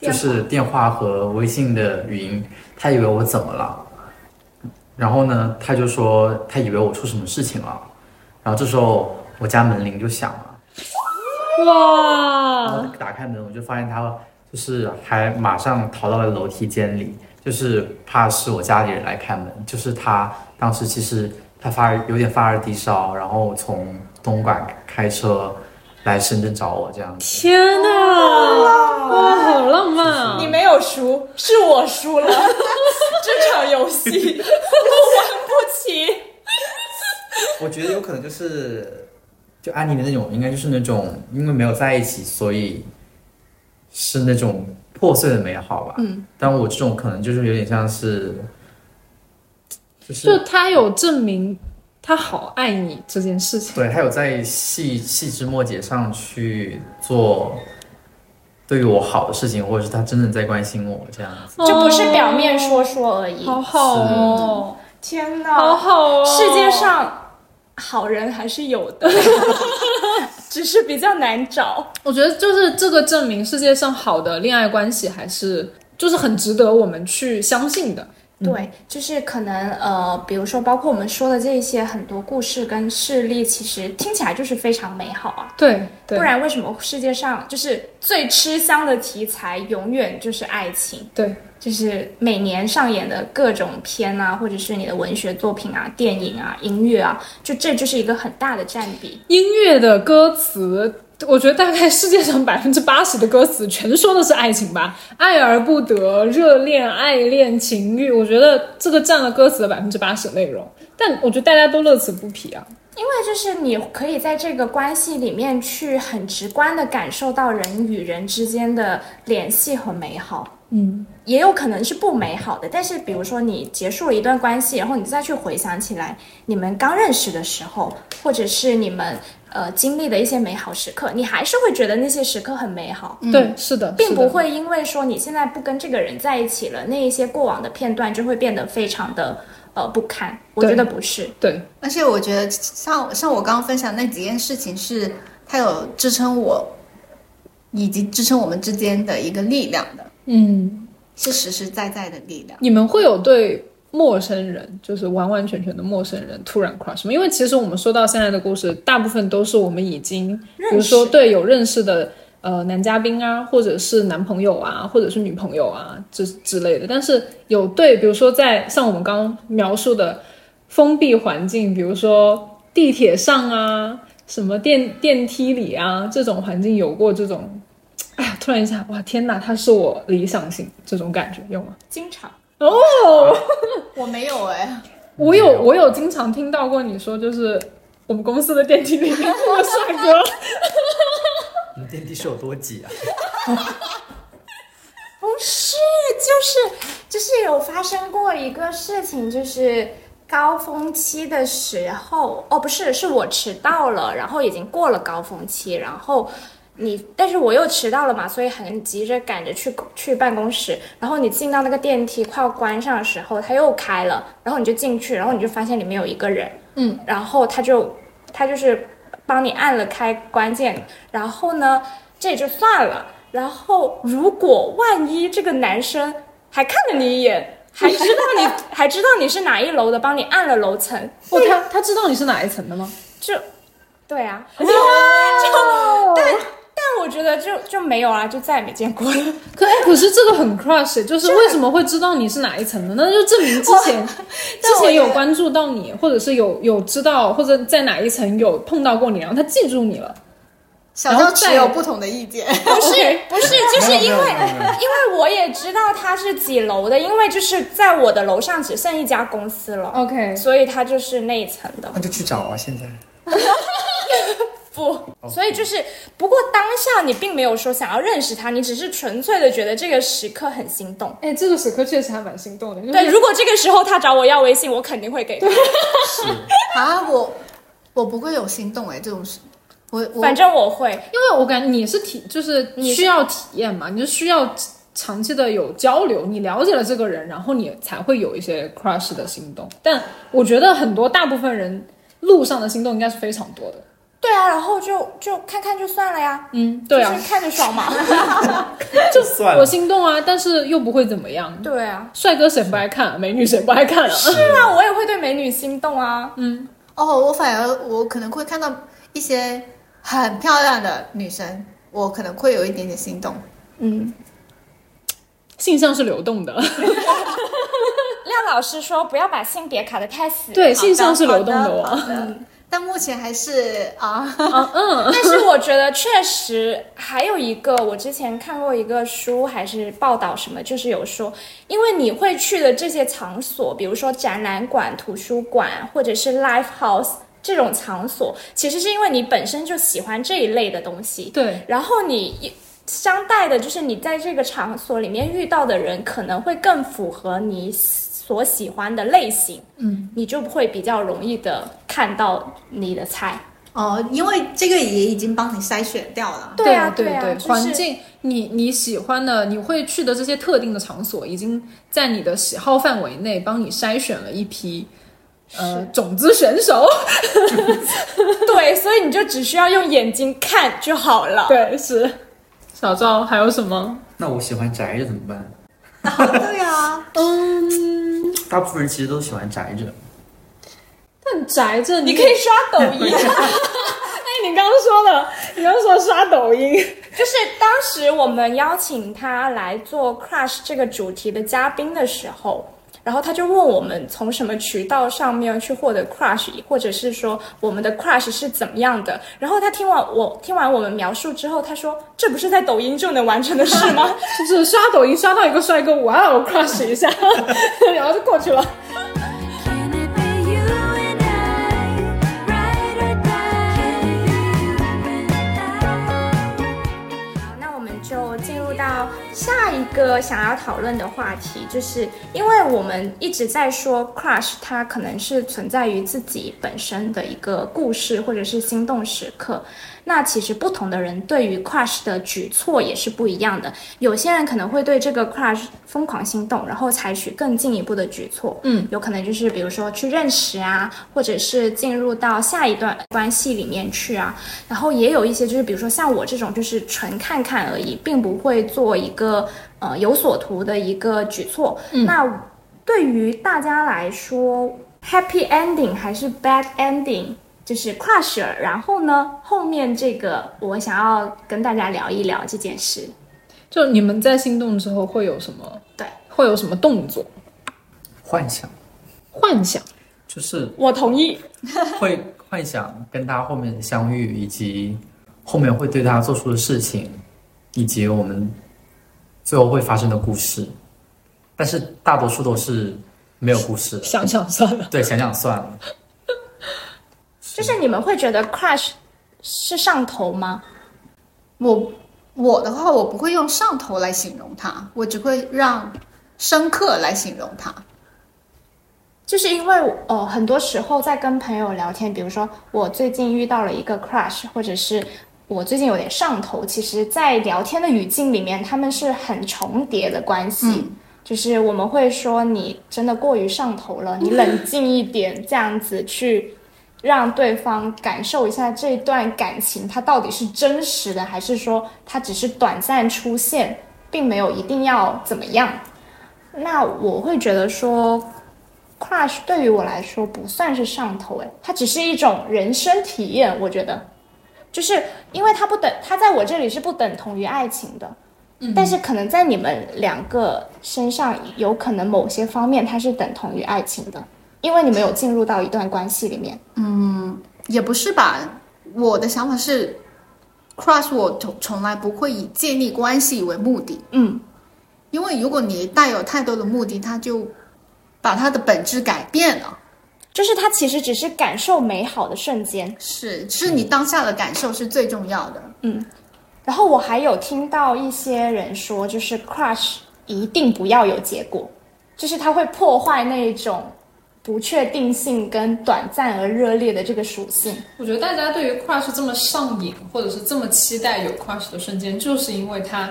就是电话和微信的语音，他以为我怎么了，然后呢他就说他以为我出什么事情了，然后这时候我家门铃就响了。哇，打开门，我就发现他就是还马上逃到了楼梯间里，就是怕是我家里人来开门。就是他当时其实他发有点发热低烧，然后从东莞开车来深圳找我这样子。天哪！哇，好浪漫啊！你没有输，是我输了。这场游戏我玩不起。我觉得有可能就是就安妮的那种，应该就是那种因为没有在一起，所以是那种破碎的美好吧。嗯，但我这种可能就是有点像是。就是就他有证明他好爱你这件事情。对他有在细细枝末节上去做对于我好的事情，或者是他真的在关心我这样子。就不是表面说说而已。好好哦，天哪，好好哦！世界上好人还是有的，只是比较难找。我觉得就是这个证明世界上好的恋爱关系还是就是很值得我们去相信的。对，就是可能呃，比如说包括我们说的这些很多故事跟事例，其实听起来就是非常美好啊。对对不然为什么世界上就是最吃香的题材永远就是爱情？对，就是每年上演的各种片啊，或者是你的文学作品啊、电影啊、音乐啊，就这就是一个很大的占比。音乐的歌词，我觉得大概世界上百分之八十的歌词全说的是爱情吧，爱而不得、热恋、爱恋、情欲，我觉得这个占了歌词的百分之八十内容。但我觉得大家都乐此不疲啊。因为就是你可以在这个关系里面去很直观的感受到人与人之间的联系和美好，嗯，也有可能是不美好的。但是比如说你结束了一段关系，然后你再去回想起来你们刚认识的时候，或者是你们呃经历的一些美好时刻，你还是会觉得那些时刻很美好。对，是的，是的并不会因为说你现在不跟这个人在一起了，那一些过往的片段就会变得非常的呃不堪。我觉得不是，对，而且我觉得像像我刚刚分享那几件事情是，它有支撑我，以及支撑我们之间的一个力量的，嗯，是实实在在的力量。你们会有对陌生人，就是完完全全的陌生人突然 crush 吗？因为其实我们说到现在的故事，大部分都是我们已经，比如说对有认识的呃男嘉宾啊，或者是男朋友啊，或者是女朋友啊之之类的。但是有对，比如说在像我们刚刚描述的封闭环境，比如说地铁上啊，什么电电梯里啊这种环境，有过这种。哎呀！突然一下，哇！天哪，他是我理想型，这种感觉有吗？经常哦，我没有哎，我有我有经常听到过你说，就是我们公司的电梯里面那个帅哥，你们电梯是有多挤啊？不是，就是就是有发生过一个事情，就是高峰期的时候，哦，不是，是我迟到了，然后已经过了高峰期，然后你，但是我又迟到了嘛，所以很急着赶着去去办公室，然后你进到那个电梯快要关上的时候，它又开了，然后你就进去，然后你就发现里面有一个人，嗯，然后他就他就是帮你按了开关键，然后呢，这也就算了。然后，如果万一这个男生还看了你一眼，还知道你 还知道你是哪一楼的，帮你按了楼层，哦，他他知道你是哪一层的吗？就对啊，就但但那我觉得就就没有啊，就再也没见过了。可哎，可是这个很 crush，就是为什么会知道你是哪一层的？那就证明之前 之前有关注到你，或者是有有知道，或者在哪一层有碰到过你，然后他记住你了。小赵持有不同的意见。不是不是，就是因为因为我也知道他是几楼的，因为就是在我的楼上只剩一家公司了 OK，所以他就是那一层的。那就去找啊！现在不，所以就是，不过当下你并没有说想要认识他，你只是纯粹的觉得这个时刻很心动。哎，这个时刻确实还蛮心动的。就是对，如果这个时候他找我要微信，我肯定会给他。啊，我我不会有心动哎，这种事，我我反正我会，因为我感觉你是体，就是需要体验嘛，你就需要长期的有交流，你了解了这个人，然后你才会有一些 crush 的心动。但我觉得很多大部分人路上的心动应该是非常多的。对啊，然后就就看看就算了呀，嗯，对啊就，是看着爽嘛。就算我心动啊，但是又不会怎么样。对啊，帅哥谁不爱看啊？美女谁不爱看啊？是啊，我也会对美女心动啊。嗯哦，我反而我可能会看到一些很漂亮的女生，我可能会有一点点心动。嗯，性向是流动的，廖老师说不要把性别卡得太死。对，性向是流动的哦。但目前还是啊，嗯嗯，但是我觉得确实还有一个，我之前看过一个书还是报道什么，就是有说，因为你会去的这些场所，比如说展览馆、图书馆或者是 live house 这种场所，其实是因为你本身就喜欢这一类的东西，对，然后你相带的就是你在这个场所里面遇到的人，可能会更符合你所喜欢的类型，嗯，你就会比较容易的看到你的菜。哦，因为这个也已经帮你筛选掉了。对啊，对啊，就是环境，你你喜欢的，你会去的这些特定的场所，已经在你的喜好范围内帮你筛选了一批。呃，种子选手，对，所以你就只需要用眼睛看就好了。对，是小赵，还有什么？那我喜欢宅着怎么办？对啊，嗯，大部分人其实都喜欢宅着。但宅着你可以刷抖音，哎，你刚刚说了，你刚刚说刷抖音，就是当时我们邀请他来做 Crush 这个主题的嘉宾的时候，然后他就问我们从什么渠道上面去获得 Crush，或者是说我们的 Crush 是怎么样的。然后他听完我听完我们描述之后，他说：“这不是在抖音就能完成的事吗 就是刷抖音刷到一个帅哥，哇哦，crush 一下，然后就过去了。下一个想要讨论的话题，就是因为我们一直在说 crush，它可能是存在于自己本身的一个故事或者是心动时刻。那其实不同的人对于 crush 的举措也是不一样的。有些人可能会对这个 crush 疯狂心动，然后采取更进一步的举措。嗯，有可能就是比如说去认识啊，或者是进入到下一段关系里面去啊。然后也有一些就是比如说像我这种，就是纯看看而已，并不会做一个呃有所图的一个举措。那对于大家来说，happy ending 还是 bad ending？就是 crush，然后呢，后面这个我想要跟大家聊一聊这件事。就你们在心动之后会有什么？对，会有什么动作？幻想幻想？就是我同意。会幻想跟他后面的相遇，以及后面会对他做出的事情，以及我们最后会发生的故事。但是大多数都是没有故事的。想想算了。对，想想算了。就是你们会觉得 crush 是上头吗？我我的话，我不会用上头来形容它，我只会让深刻来形容它。就是因为哦，很多时候在跟朋友聊天，比如说我最近遇到了一个 crush，或者是我最近有点上头，其实，在聊天的语境里面，他们是很重叠的关系。就是我们会说你真的过于上头了，你冷静一点，这样子去让对方感受一下这段感情，它到底是真实的，还是说它只是短暂出现，并没有一定要怎么样。那我会觉得说。crush 对于我来说不算是上头，诶，它只是一种人生体验，我觉得。就是因为它不等，它在我这里是不等同于爱情的，嗯，但是可能在你们两个身上，有可能某些方面它是等同于爱情的，因为你没有进入到一段关系里面。嗯也不是吧？我的想法是，crush 我从从来不会以建立关系为目的，嗯，因为如果你带有太多的目的，它就把它的本质改变了。就是它其实只是感受美好的瞬间。是，是你当下的感受是最重要的。嗯然后我还有听到一些人说，就是 crush 一定不要有结果，就是它会破坏那种不确定性跟短暂而热烈的这个属性。我觉得大家对于 crush 这么上瘾，或者是这么期待有 crush 的瞬间，就是因为它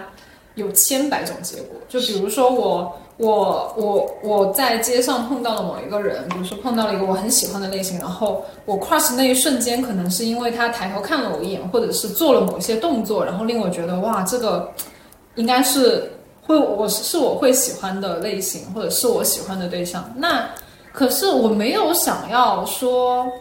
有千百种结果。就比如说我。我我我在街上碰到了某一个人，比如说碰到了一个我很喜欢的类型，然后我 crush 那一瞬间，可能是因为他抬头看了我一眼，或者是做了某些动作，然后令我觉得哇，这个应该是会我是是我会喜欢的类型，或者是我喜欢的对象。那可是我没有想要说。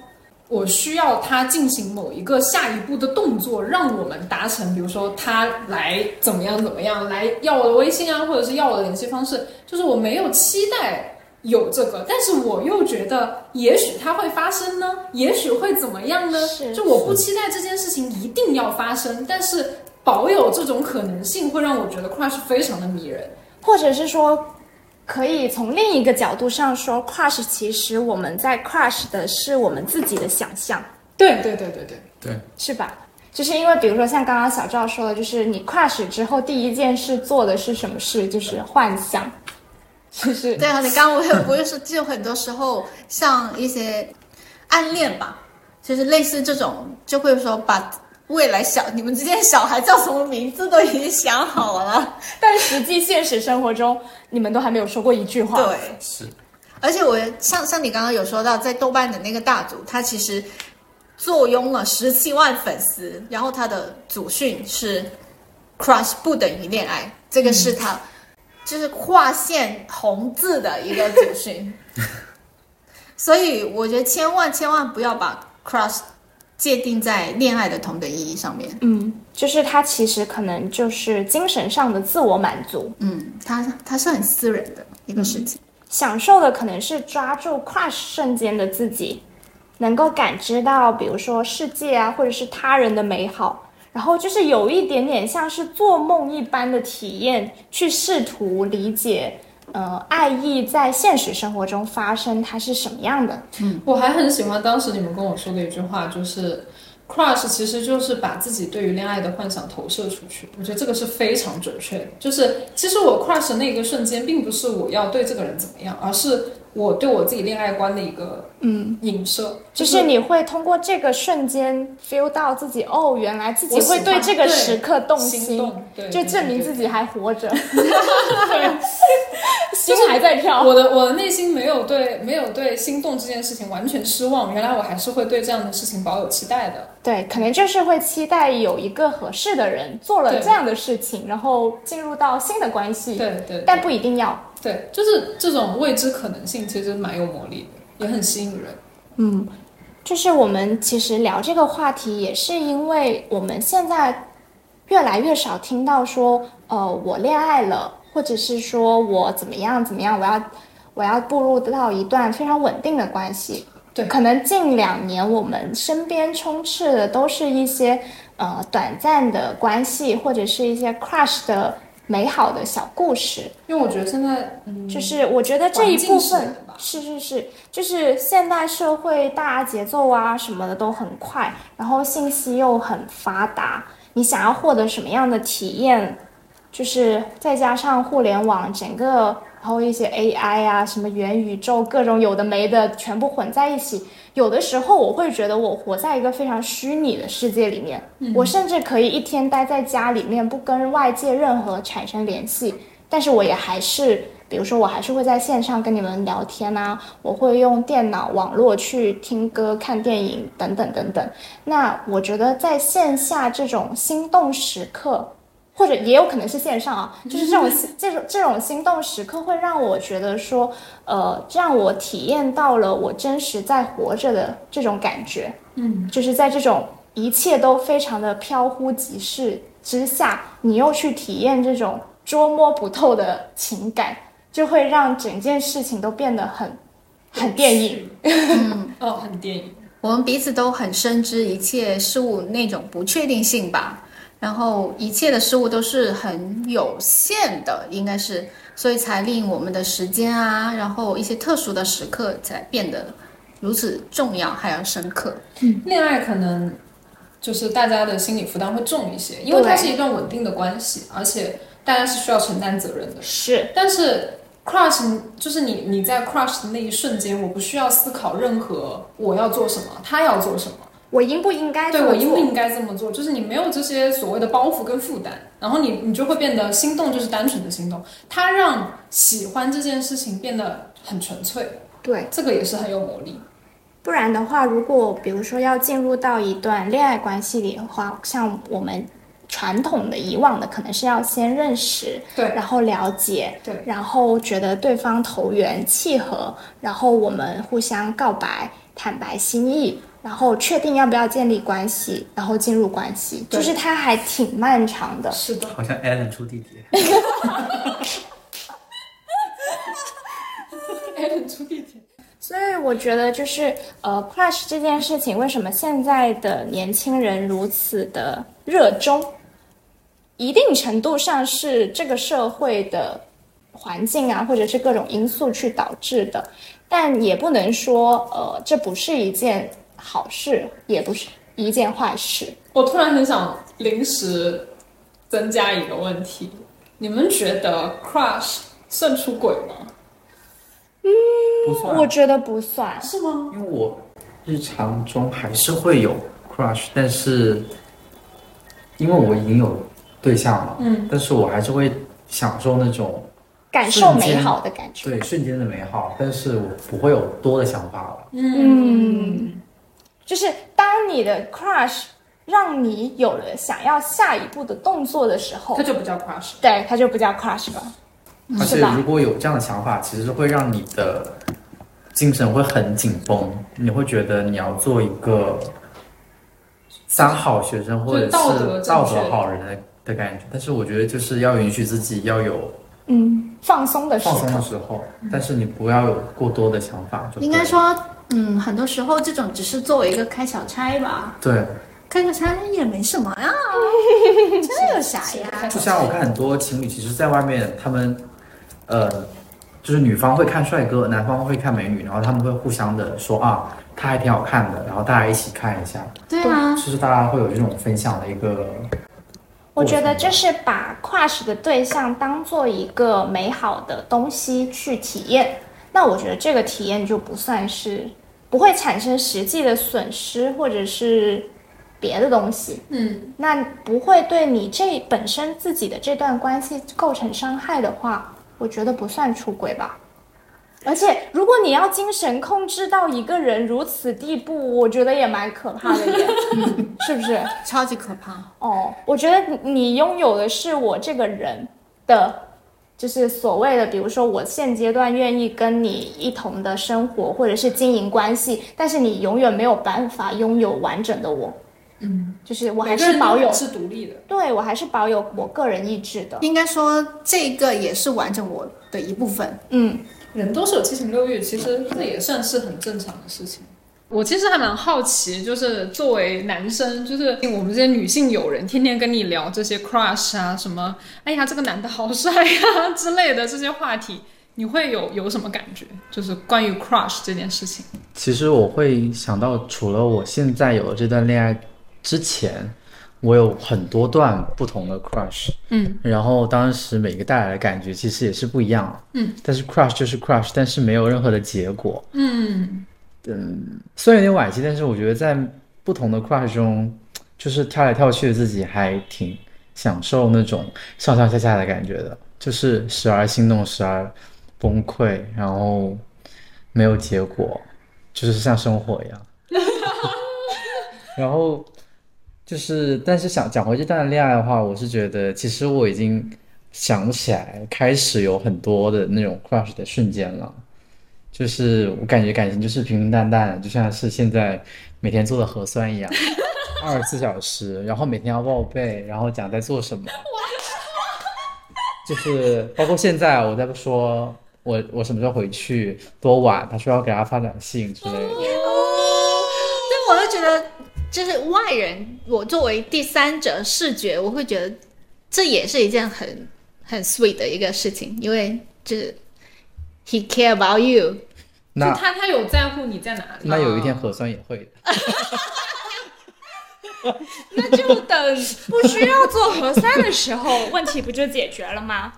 我需要他进行某一个下一步的动作，让我们达成，比如说他来怎么样怎么样，来要我的微信啊，或者是要我的联系方式，就是我没有期待有这个，但是我又觉得也许它会发生呢，也许会怎么样呢？就我不期待这件事情一定要发生，但是保有这种可能性，会让我觉得 crush 非常的迷人。或者是说，可以从另一个角度上说，crush 其实我们在 crush 的是我们自己的想象，对对对对对，对，是吧？就是因为比如说像刚刚小赵说的，就是你 crush 之后第一件事做的是什么事？就是幻想，就是对啊，你刚刚我也 不是，就很多时候像一些暗恋吧，就是类似这种，就会说把未来小你们之间小孩叫什么名字都已经想好了。但实际现实生活中，你们都还没有说过一句话。对，是而且我像像你刚刚有说到，在豆瓣的那个大组，他其实坐拥了十七万粉丝，然后他的祖训是 “crush 不等于恋爱”，这个是它、就是划线红字的一个祖训。所以我觉得千万千万不要把 crush 界定在恋爱的同等意义上面。嗯，就是它其实可能就是精神上的自我满足，嗯，它它是很私人的一个事情。享受的可能是抓住 crush 瞬间的自己，能够感知到，比如说世界啊，或者是他人的美好，然后就是有一点点像是做梦一般的体验，去试图理解，呃，爱意在现实生活中发生它是什么样的。嗯我还很喜欢当时你们跟我说的一句话，就是 crush 其实就是把自己对于恋爱的幻想投射出去。我觉得这个是非常准确的。就是其实我 crush 的那个瞬间，并不是我要对这个人怎么样，而是我对我自己恋爱观的一个嗯影射，就是你会通过这个瞬间 feel 到自己哦，原来自己会对这个时刻动心心，动，对，就证明自己还活着，心还在跳。我的我的内心没有对没有对心动这件事情完全失望，原来我还是会对这样的事情保有期待的。对，可能就是会期待有一个合适的人做了这样的事情，然后进入到新的关系，对对，但不一定要。对，就是这种未知可能性，其实蛮有魔力的，也很吸引人。嗯，就是我们其实聊这个话题，也是因为我们现在越来越少听到说，呃，我恋爱了，或者是说我怎么样怎么样，我要我要步入到一段非常稳定的关系。对可能近两年我们身边充斥的都是一些呃短暂的关系，或者是一些 crush 的美好的小故事。因为我觉得现在，嗯，就是我觉得这一部分是是是，就是现代社会大家节奏啊什么的都很快，然后信息又很发达，你想要获得什么样的体验，就是再加上互联网整个，然后一些 AI 啊什么元宇宙各种有的没的全部混在一起，有的时候我会觉得我活在一个非常虚拟的世界里面，我甚至可以一天待在家里面不跟外界任何产生联系，但是我也还是，比如说我还是会在线上跟你们聊天啊，我会用电脑网络去听歌、看电影等等等等。那我觉得在线下这种心动时刻。或者也有可能是线上啊，就是这种这种这种心动时刻会让我觉得说，呃，让我体验到了我真实在活着的这种感觉，嗯，就是在这种一切都非常的飘忽即逝之下，你又去体验这种捉摸不透的情感，就会让整件事情都变得很很电影。嗯 哦，很电影。我们彼此都很深知一切事物那种不确定性吧，然后一切的事物都是很有限的，应该是，所以才令我们的时间啊，然后一些特殊的时刻才变得如此重要，还要深刻。恋爱可能就是大家的心理负担会重一些，因为它是一段稳定的关系，而且大家是需要承担责任的。是，但是 crush 就是你你在 crush 的那一瞬间，我不需要思考任何我要做什么，他要做什么，我应不应该对我应不？应该这么做，就是你没有这些所谓的包袱跟负担，然后你你就会变得心动就是单纯的心动，它让喜欢这件事情变得很纯粹，对，这个也是很有魔力。不然的话，如果比如说要进入到一段恋爱关系里的话，像我们传统的以往的，可能是要先认识，对然后了解，对然后觉得对方投缘契合，然后我们互相告白，坦白心意。然后确定要不要建立关系，然后进入关系，就是它还挺漫长的。是的，好像 Alan 出地铁。艾伦出地铁。所以我觉得就是呃，crush 这件事情，为什么现在的年轻人如此的热衷？一定程度上是这个社会的环境啊，或者是各种因素去导致的，但也不能说呃，这不是一件好事，也不是一件坏事。我突然很想临时增加一个问题，你们觉得 crush 算出轨吗？不算，我觉得不算，是吗？因为我日常中还是会有 crush，但是因为我已经有对象了，嗯，但是我还是会享受那种感受美好的感觉。对瞬间的美好，但是我不会有多的想法了。嗯，就是当你的 crush 让你有了想要下一步的动作的时候它，就不叫 crush。对，它就不叫 crush 了。而且如果有这样的想法，其实会让你的精神会很紧绷，你会觉得你要做一个三好学生或者是道德道德好人的的感觉。但是我觉得就是要允许自己要有嗯，放松的时放松的刻。时候，但是你不要有过多的想法。就对应该说，嗯，很多时候这种只是作为一个开小差吧，对，开个差也没什么呀，这有啥呀？就像我看很多情侣，其实在外面他们，呃，就是女方会看帅哥，男方会看美女，然后他们会互相的说啊，他还挺好看的，然后大家一起看一下，对啊，就是大家会有这种分享的一个。我觉得就是把 crush 的对象当做一个美好的东西去体验，那我觉得这个体验就不算是不会产生实际的损失或者是别的东西，嗯，那不会对你这本身自己的这段关系构成伤害的话，我觉得不算出轨吧。而且，如果你要精神控制到一个人如此地步，我觉得也蛮可怕的耶，是不是？超级可怕。哦，我觉得你你拥有的是我这个人的，就是所谓的，比如说我现阶段愿意跟你一同的生活，或者是经营关系，但是你永远没有办法拥有完整的我。嗯，就是我还是保有是独立的。对我还是保有我个人意志的。应该说这个也是完整我的一部分。嗯，人都是有七情六欲，其实这也算是很正常的事情。我其实还蛮好奇，就是作为男生，就是我们这些女性友人，天天跟你聊这些 crush 啊，什么，哎呀，这个男的好帅呀、之类的这些话题，你会有有什么感觉？就是关于 crush 这件事情。其实我会想到，除了我现在有了这段恋爱之前，我有很多段不同的 crush，嗯，然后当时每个带来的感觉其实也是不一样，嗯，但是 crush 就是 crush，但是没有任何的结果，嗯，虽然有点惋惜，但是我觉得在不同的 crush 中，就是跳来跳去的自己还挺享受那种上上下下的感觉的，就是时而心动，时而崩溃，然后没有结果，就是像生活一样。然后就是，但是想讲回这段恋爱的话，我是觉得其实我已经想不起来，开始有很多的那种 crush 的瞬间了。就是我感觉感情就是平平淡淡，就像是现在每天做的核酸一样，二十四小时，然后每天要报备，然后讲在做什么，就是包括现在我在说我我什么时候回去多晚，他说要给他发短信之类的。对，我就觉得，就是外人，我作为第三者视觉，我会觉得这也是一件很很 sweet 的一个事情，因为就是 he care about you。就那他他有在乎你在哪里。那有一天核酸也会的。那就等不需要做核酸的时候，问题不就解决了吗？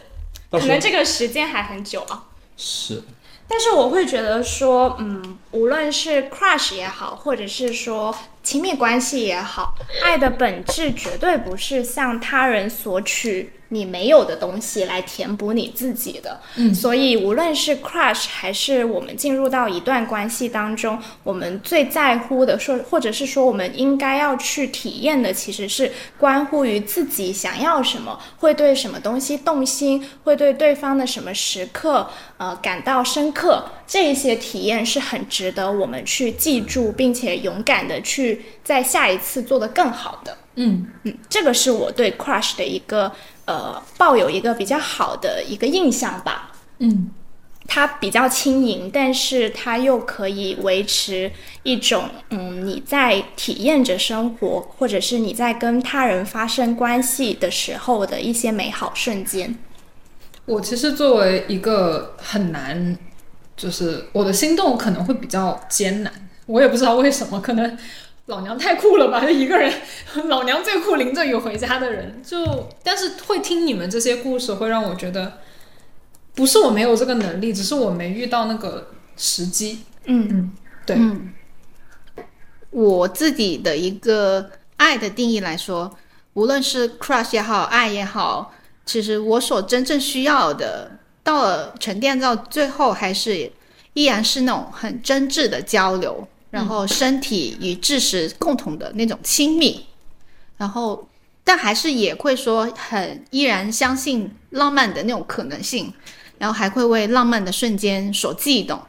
可能这个时间还很久啊。是但是我会觉得说，嗯，无论是 crush 也好，或者是说亲密关系也好，爱的本质绝对不是向他人索取你没有的东西来填补你自己的。嗯，所以无论是 crush 还是我们进入到一段关系当中，我们最在乎的说，或者是说我们应该要去体验的，其实是关乎于自己想要什么，会对什么东西动心，会对对方的什么时刻呃感到深刻。这些体验是很值得我们去记住，并且勇敢的去在下一次做得更好的。嗯嗯，这个是我对 crush 的一个呃抱有一个比较好的一个印象吧。嗯它比较轻盈，但是它又可以维持一种嗯你在体验着生活，或者是你在跟他人发生关系的时候的一些美好瞬间。我其实作为一个很难，就是我的心动可能会比较艰难，我也不知道为什么，可能老娘太酷了吧，就一个人，老娘最酷，淋着雨回家的人，就但是会听你们这些故事，会让我觉得，不是我没有这个能力，只是我没遇到那个时机。嗯。嗯对，嗯，我自己的一个爱的定义来说，无论是 crush 也好，爱也好，其实我所真正需要的，到了沉淀到最后，还是依然是那种很真挚的交流，然后身体与知识共同的那种亲密，然后但还是也会说很依然相信浪漫的那种可能性，然后还会为浪漫的瞬间所悸动。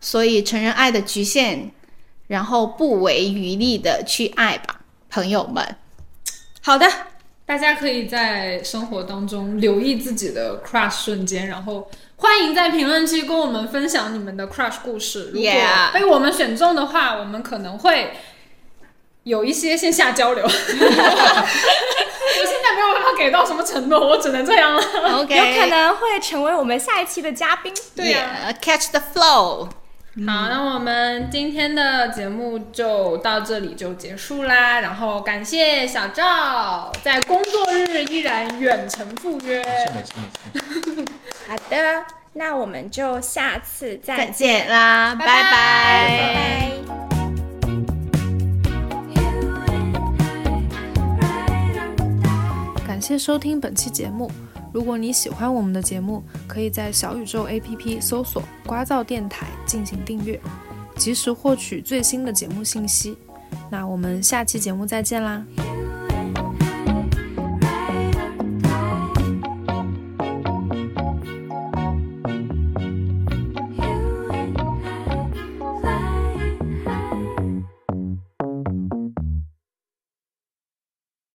所以承认爱的局限，然后不遗余力的去爱吧，朋友们。好的，大家可以在生活当中留意自己的 crush 瞬间，然后欢迎在评论区跟我们分享你们的 crush 故事。如果被我们选中的话，我们可能会有一些线下交流。我现在没有办法给到什么承诺，我只能这样了。OK，有可能会成为我们下一期的嘉宾。对 catch the flow。好，那我们今天的节目就到这里就结束啦。然后感谢小赵在工作日依然远程赴约。好的，那我们就下次再再见啦，拜拜拜拜。感谢收听本期节目。如果你喜欢我们的节目，可以在小宇宙 APP 搜索“瓜噪电台”进行订阅，及时获取最新的节目信息。那我们下期节目再见啦！You